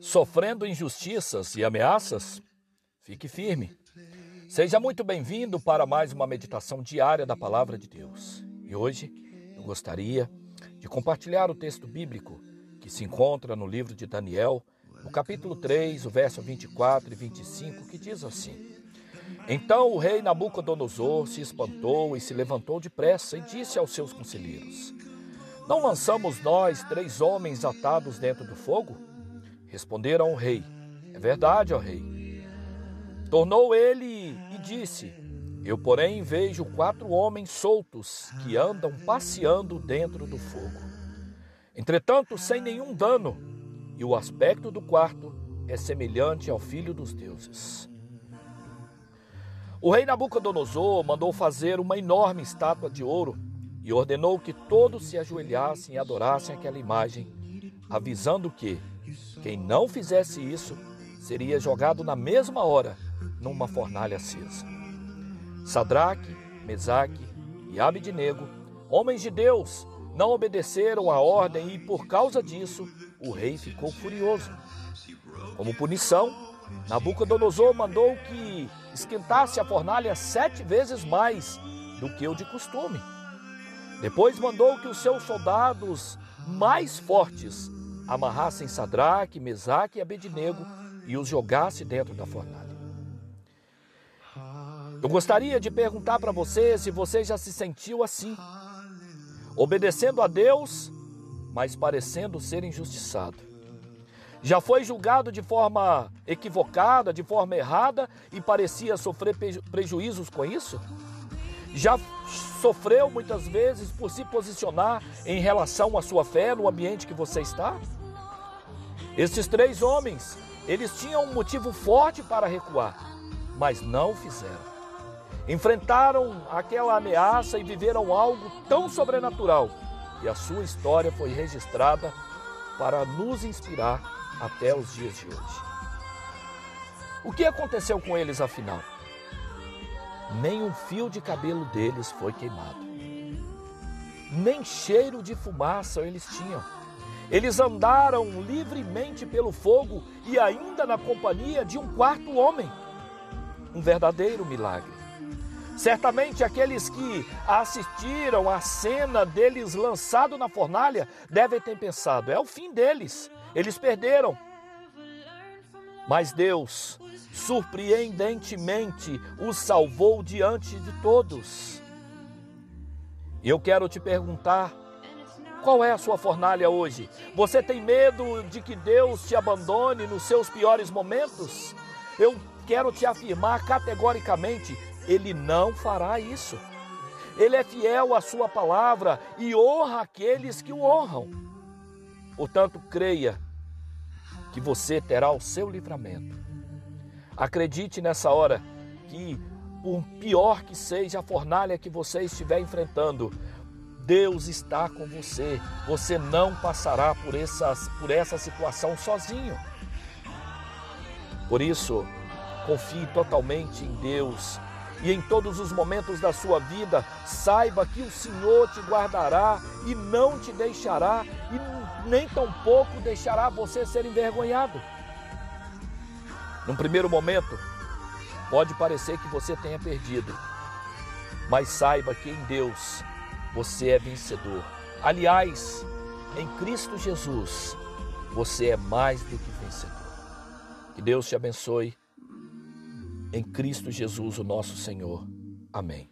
sofrendo injustiças e ameaças? Fique firme. Seja muito bem-vindo para mais uma meditação diária da Palavra de Deus. E hoje eu gostaria de compartilhar o texto bíblico que se encontra no livro de Daniel, no capítulo 3, o verso 24 e 25, que diz assim: Então o rei Nabucodonosor se espantou e se levantou depressa e disse aos seus conselheiros: Não lançamos nós três homens atados dentro do fogo? Responderam o rei: É verdade, ó rei. Tornou ele e disse: Eu, porém, vejo quatro homens soltos que andam passeando dentro do fogo. Entretanto, sem nenhum dano e o aspecto do quarto é semelhante ao filho dos deuses. O rei Nabucodonosor mandou fazer uma enorme estátua de ouro e ordenou que todos se ajoelhassem e adorassem aquela imagem, avisando que quem não fizesse isso seria jogado na mesma hora numa fornalha acesa. Sadraque, Mesaque e Abidnego, homens de Deus, não obedeceram à ordem e por causa disso o rei ficou furioso. Como punição, Nabucodonosor mandou que esquentasse a fornalha sete vezes mais do que o de costume. Depois mandou que os seus soldados mais fortes amarrassem Sadraque, Mesaque e Abednego e os jogasse dentro da fornalha. Eu gostaria de perguntar para você se você já se sentiu assim, obedecendo a Deus mas parecendo ser injustiçado. Já foi julgado de forma equivocada, de forma errada e parecia sofrer prejuízos com isso? Já sofreu muitas vezes por se posicionar em relação à sua fé no ambiente que você está? Estes três homens, eles tinham um motivo forte para recuar, mas não fizeram. Enfrentaram aquela ameaça e viveram algo tão sobrenatural e a sua história foi registrada para nos inspirar até os dias de hoje. O que aconteceu com eles afinal? Nem um fio de cabelo deles foi queimado. Nem cheiro de fumaça eles tinham. Eles andaram livremente pelo fogo e ainda na companhia de um quarto homem. Um verdadeiro milagre. Certamente aqueles que assistiram à cena deles lançado na fornalha devem ter pensado: é o fim deles, eles perderam. Mas Deus, surpreendentemente, os salvou diante de todos. E eu quero te perguntar: qual é a sua fornalha hoje? Você tem medo de que Deus te abandone nos seus piores momentos? Eu quero te afirmar categoricamente: ele não fará isso. Ele é fiel à sua palavra e honra aqueles que o honram. Portanto, creia que você terá o seu livramento. Acredite nessa hora que, por pior que seja a fornalha que você estiver enfrentando, Deus está com você. Você não passará por, essas, por essa situação sozinho. Por isso, confie totalmente em Deus e em todos os momentos da sua vida, saiba que o Senhor te guardará e não te deixará, e nem tampouco deixará você ser envergonhado. Num primeiro momento, pode parecer que você tenha perdido, mas saiba que em Deus você é vencedor. Aliás, em Cristo Jesus, você é mais do que vencedor. Que Deus te abençoe em Cristo Jesus, o nosso Senhor. Amém.